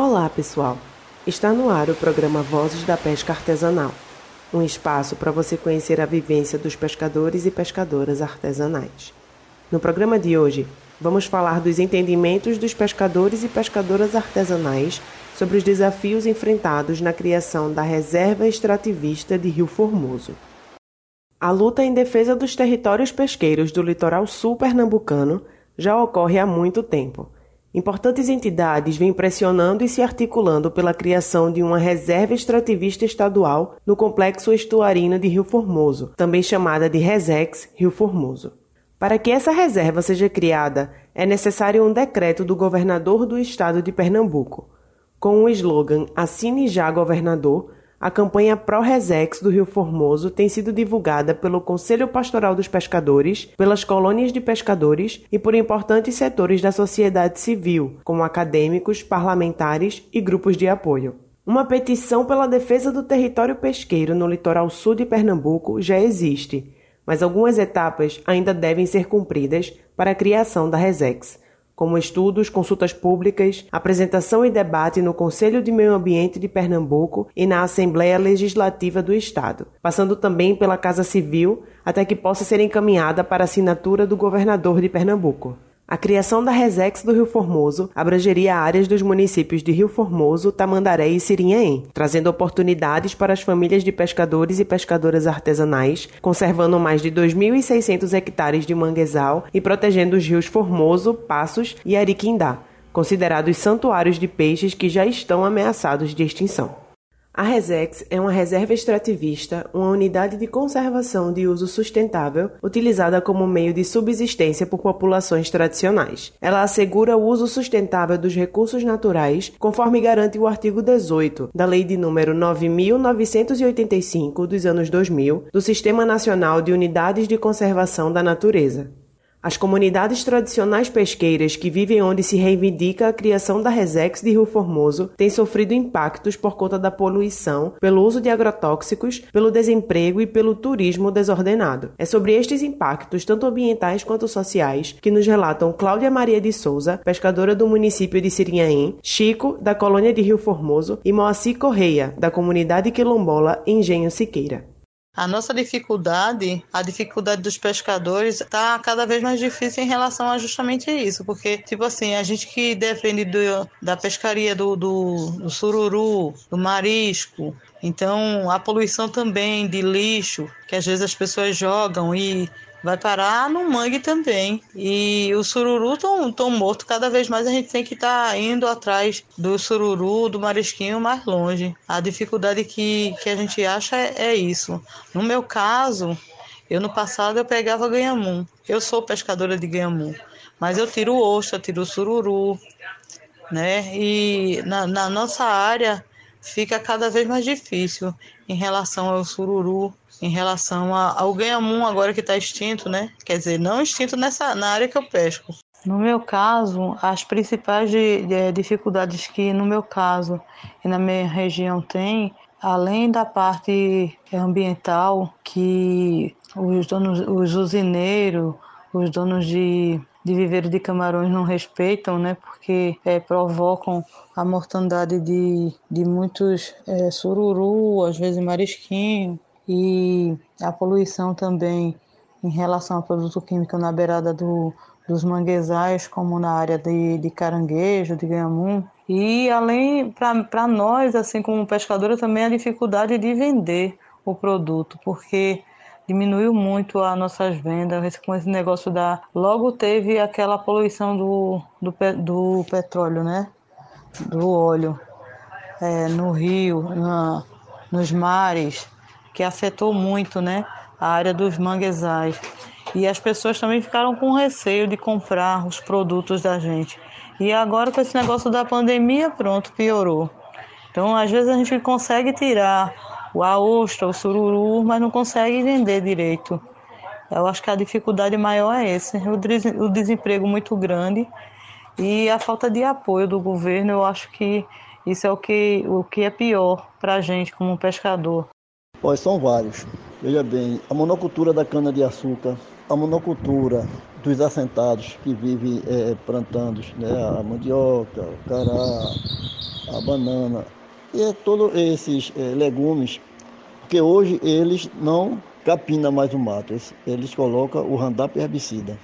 Olá, pessoal! Está no ar o programa Vozes da Pesca Artesanal um espaço para você conhecer a vivência dos pescadores e pescadoras artesanais. No programa de hoje, vamos falar dos entendimentos dos pescadores e pescadoras artesanais sobre os desafios enfrentados na criação da Reserva Extrativista de Rio Formoso. A luta em defesa dos territórios pesqueiros do litoral sul pernambucano já ocorre há muito tempo Importantes entidades vêm pressionando e se articulando pela criação de uma reserva extrativista estadual no complexo estuarino de Rio Formoso, também chamada de Resex Rio Formoso. Para que essa reserva seja criada, é necessário um decreto do governador do estado de Pernambuco. Com o slogan Assine já governador, a campanha Pró-Resex do Rio Formoso tem sido divulgada pelo Conselho Pastoral dos Pescadores, pelas colônias de pescadores e por importantes setores da sociedade civil, como acadêmicos, parlamentares e grupos de apoio. Uma petição pela defesa do território pesqueiro no litoral sul de Pernambuco já existe, mas algumas etapas ainda devem ser cumpridas para a criação da Resex como estudos, consultas públicas, apresentação e debate no Conselho de Meio Ambiente de Pernambuco e na Assembleia Legislativa do Estado, passando também pela Casa Civil até que possa ser encaminhada para assinatura do governador de Pernambuco. A criação da Resex do Rio Formoso abrangeria áreas dos municípios de Rio Formoso, Tamandaré e Sirinhaém, trazendo oportunidades para as famílias de pescadores e pescadoras artesanais, conservando mais de 2.600 hectares de manguezal e protegendo os rios Formoso, Passos e Ariquindá, considerados santuários de peixes que já estão ameaçados de extinção. A Resex é uma reserva extrativista, uma unidade de conservação de uso sustentável utilizada como meio de subsistência por populações tradicionais. Ela assegura o uso sustentável dos recursos naturais, conforme garante o artigo 18 da Lei de número 9985 dos anos 2000 do Sistema Nacional de Unidades de Conservação da Natureza. As comunidades tradicionais pesqueiras que vivem onde se reivindica a criação da Resex de Rio Formoso têm sofrido impactos por conta da poluição, pelo uso de agrotóxicos, pelo desemprego e pelo turismo desordenado. É sobre estes impactos, tanto ambientais quanto sociais, que nos relatam Cláudia Maria de Souza, pescadora do município de Sirinhaém, Chico, da colônia de Rio Formoso, e Moacir Correia, da comunidade quilombola Engenho Siqueira. A nossa dificuldade, a dificuldade dos pescadores, está cada vez mais difícil em relação a justamente isso, porque, tipo assim, a gente que depende do, da pescaria do, do, do sururu, do marisco, então a poluição também de lixo, que às vezes as pessoas jogam e vai parar no mangue também. E o sururu tão, tão morto, cada vez mais a gente tem que estar tá indo atrás do sururu, do marisquinho mais longe. A dificuldade que, que a gente acha é, é isso. No meu caso, eu no passado eu pegava ganhamum. Eu sou pescadora de ganhamum, mas eu tiro ostra, tiro sururu, né? E na, na nossa área fica cada vez mais difícil em relação ao sururu em relação ao ganhamum agora que está extinto, né? Quer dizer, não extinto nessa na área que eu pesco. No meu caso, as principais de, de, dificuldades que no meu caso e na minha região tem, além da parte ambiental, que os donos, os usineiros, os donos de, de viveiro de camarões não respeitam, né? Porque é, provocam a mortandade de, de muitos é, sururu, às vezes marisquinho, e a poluição também em relação ao produto químico na beirada do, dos manguezais, como na área de, de caranguejo, de ganhamum. E além, para nós, assim como pescadora, também a dificuldade de vender o produto, porque diminuiu muito as nossas vendas com esse negócio da. Logo teve aquela poluição do, do, do petróleo, né? Do óleo é, no rio, na, nos mares que afetou muito, né, a área dos manguezais. E as pessoas também ficaram com receio de comprar os produtos da gente. E agora com esse negócio da pandemia, pronto, piorou. Então, às vezes a gente consegue tirar o ostra, o sururu, mas não consegue vender direito. Eu acho que a dificuldade maior é esse, o desemprego muito grande e a falta de apoio do governo. Eu acho que isso é o que, o que é pior para a gente como pescador. Pois são vários. Veja bem, a monocultura da cana-de-açúcar, a monocultura dos assentados que vivem é, plantando né, a mandioca, o cará, a banana, e é todos esses é, legumes, porque hoje eles não capinam mais o mato, eles, eles colocam o Roundup herbicida.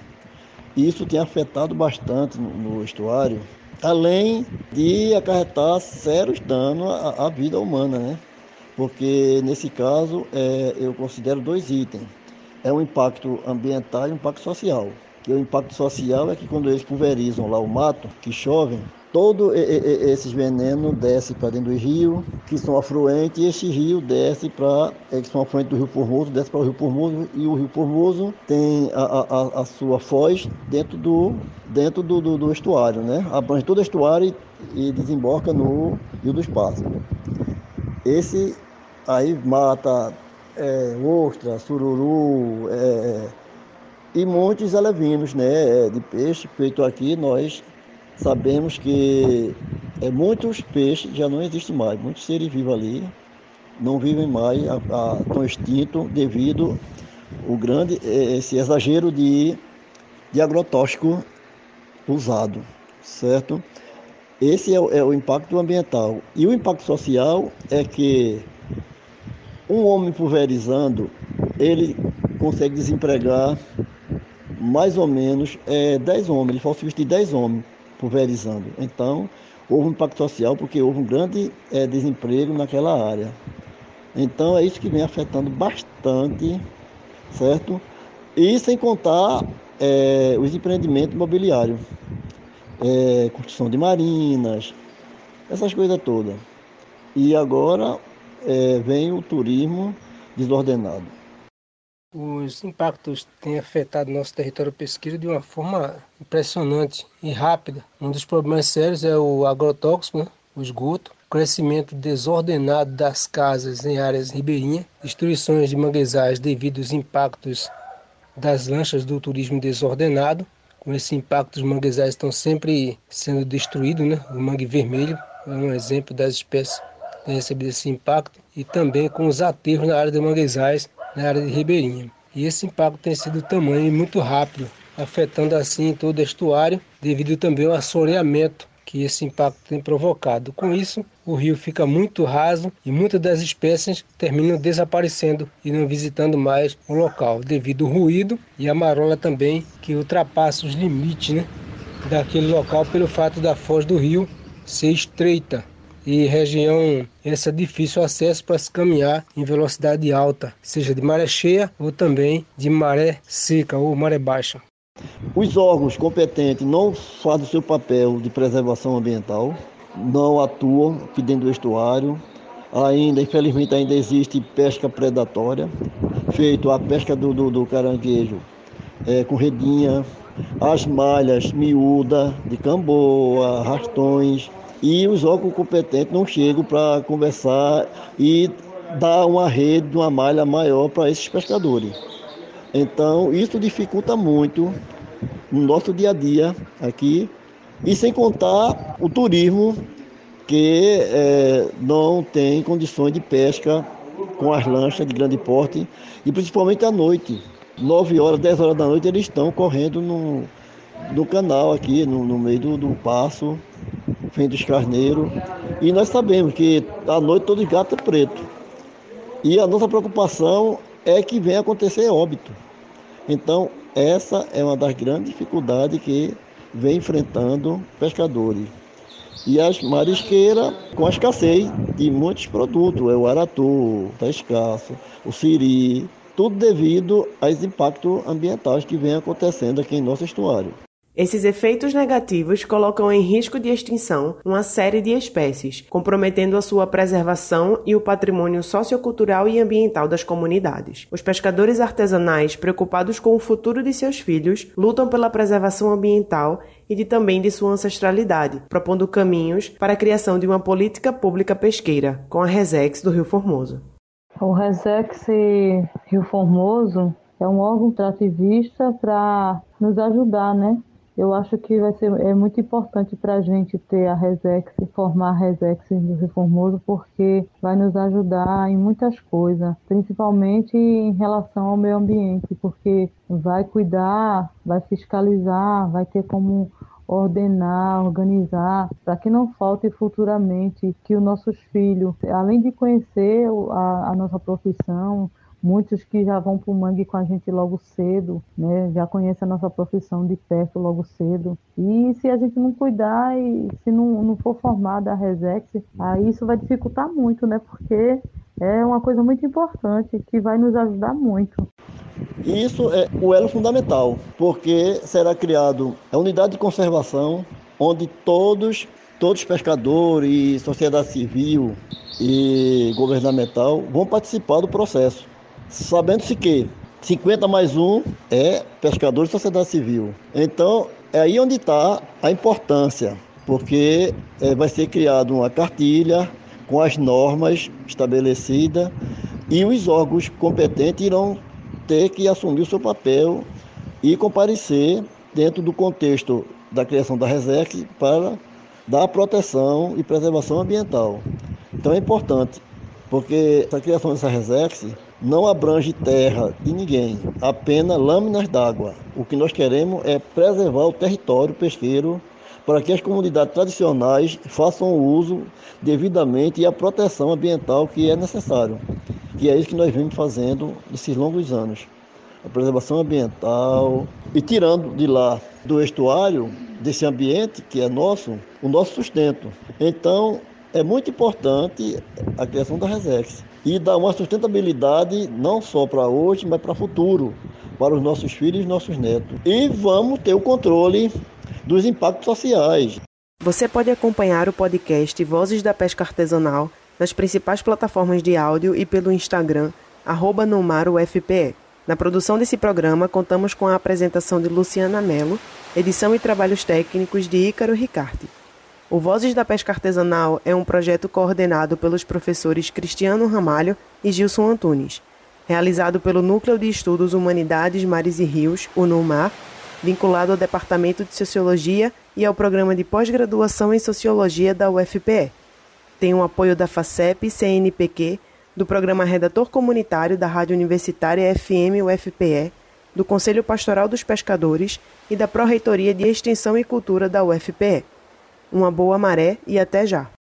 E isso tem afetado bastante no, no estuário, além de acarretar sérios danos à, à vida humana, né? Porque nesse caso é, eu considero dois itens. É um impacto ambiental e um impacto social. Que o impacto social é que quando eles pulverizam lá o mato, que chove, todo esses venenos desce para dentro do rio, que são afluentes, e esse rio desce para, é, são afluentes do rio Formoso, desce para o rio Formoso, e o rio Formoso tem a, a, a sua foz dentro do, dentro do, do, do, estuário, né? Abrange todo o estuário e, e desemboca no Rio dos Pássaros. Esse aí mata é, ostra, sururu é, e muitos alevinos né, de peixe feito aqui nós sabemos que é, muitos peixes já não existem mais, muitos seres vivos ali não vivem mais, a, a, estão extintos devido ao grande é, esse exagero de, de agrotóxico usado, certo? Esse é o, é o impacto ambiental. E o impacto social é que um homem pulverizando, ele consegue desempregar mais ou menos é, 10 homens, ele faz substituir 10 homens pulverizando. Então, houve um impacto social porque houve um grande é, desemprego naquela área. Então, é isso que vem afetando bastante, certo? E sem contar é, os empreendimentos imobiliários, é, construção de marinas, essas coisas todas. E agora é, vem o turismo desordenado. Os impactos têm afetado nosso território pesqueiro de uma forma impressionante e rápida. Um dos problemas sérios é o agrotóxico, né? o esgoto, crescimento desordenado das casas em áreas ribeirinhas, destruições de manguezais devido aos impactos das lanchas do turismo desordenado. Com esse impacto, os manguezais estão sempre sendo destruídos, né? o mangue vermelho é um exemplo das espécies que têm recebido esse impacto, e também com os aterros na área de manguezais na área de Ribeirinha. E esse impacto tem sido tamanho e muito rápido, afetando assim todo o estuário, devido também ao assoreamento que esse impacto tem provocado. Com isso, o rio fica muito raso e muitas das espécies terminam desaparecendo e não visitando mais o local, devido ao ruído e a marola também que ultrapassa os limites né, daquele local pelo fato da foz do rio ser estreita e região essa difícil acesso para se caminhar em velocidade alta, seja de maré cheia ou também de maré seca ou maré baixa. Os órgãos competentes não fazem o seu papel de preservação ambiental, não atuam aqui dentro do estuário. Ainda, infelizmente, ainda existe pesca predatória, feito a pesca do, do, do caranguejo é, com redinha, as malhas miúda de camboa, rastões, e os órgãos competentes não chegam para conversar e dar uma rede, uma malha maior para esses pescadores. Então, isso dificulta muito no nosso dia a dia aqui, e sem contar o turismo que é, não tem condições de pesca com as lanchas de grande porte, e principalmente à noite. 9 horas, 10 horas da noite, eles estão correndo no, no canal aqui, no, no meio do, do passo, vem dos carneiros. E nós sabemos que à noite todo gato é preto. E a nossa preocupação é que venha acontecer óbito. Então, essa é uma das grandes dificuldades que vem enfrentando pescadores. E as marisqueiras com a escassez de muitos produtos, é o aratu, está escasso, o siri, tudo devido aos impactos ambientais que vem acontecendo aqui em nosso estuário. Esses efeitos negativos colocam em risco de extinção uma série de espécies, comprometendo a sua preservação e o patrimônio sociocultural e ambiental das comunidades. Os pescadores artesanais, preocupados com o futuro de seus filhos, lutam pela preservação ambiental e de também de sua ancestralidade, propondo caminhos para a criação de uma política pública pesqueira, com a Resex do Rio Formoso. O Resex Rio Formoso é um órgão trativista para nos ajudar, né? Eu acho que vai ser é muito importante para a gente ter a Resex, formar a Resex do Reformoso, porque vai nos ajudar em muitas coisas, principalmente em relação ao meio ambiente, porque vai cuidar, vai fiscalizar, vai ter como ordenar, organizar, para que não falte futuramente que os nossos filhos, além de conhecer a, a nossa profissão, muitos que já vão para o mangue com a gente logo cedo, né? já conhecem a nossa profissão de perto logo cedo. E se a gente não cuidar e se não, não for formada a Resex, aí isso vai dificultar muito, né? Porque é uma coisa muito importante que vai nos ajudar muito. Isso é o elo fundamental, porque será criado a unidade de conservação, onde todos, todos pescadores sociedade civil e governamental vão participar do processo, sabendo-se que 50 mais um é pescador e sociedade civil. Então, é aí onde está a importância, porque é, vai ser criada uma cartilha com as normas estabelecidas e os órgãos competentes irão ter que assumir o seu papel e comparecer dentro do contexto da criação da RESEC para dar proteção e preservação ambiental. Então é importante, porque a criação dessa RESEC não abrange terra e ninguém, apenas lâminas d'água. O que nós queremos é preservar o território pesqueiro para que as comunidades tradicionais façam o uso devidamente e a proteção ambiental que é necessário. Que é isso que nós vimos fazendo nesses longos anos. A preservação ambiental e tirando de lá do estuário, desse ambiente que é nosso, o nosso sustento. Então, é muito importante a criação da Resex e dar uma sustentabilidade não só para hoje, mas para o futuro, para os nossos filhos e nossos netos. E vamos ter o controle dos impactos sociais. Você pode acompanhar o podcast Vozes da Pesca Artesanal nas principais plataformas de áudio e pelo Instagram, arroba NumaroFPE. Na produção desse programa, contamos com a apresentação de Luciana Mello, edição e trabalhos técnicos de Ícaro Ricarte. O Vozes da Pesca Artesanal é um projeto coordenado pelos professores Cristiano Ramalho e Gilson Antunes, realizado pelo Núcleo de Estudos Humanidades, Mares e Rios, o NUMAR, vinculado ao Departamento de Sociologia e ao Programa de Pós-Graduação em Sociologia da UFPE. Tem o apoio da FACEP CNPq, do Programa Redator Comunitário da Rádio Universitária FM UFPE, do Conselho Pastoral dos Pescadores e da Pró-Reitoria de Extensão e Cultura da UFPE. Uma boa maré e até já!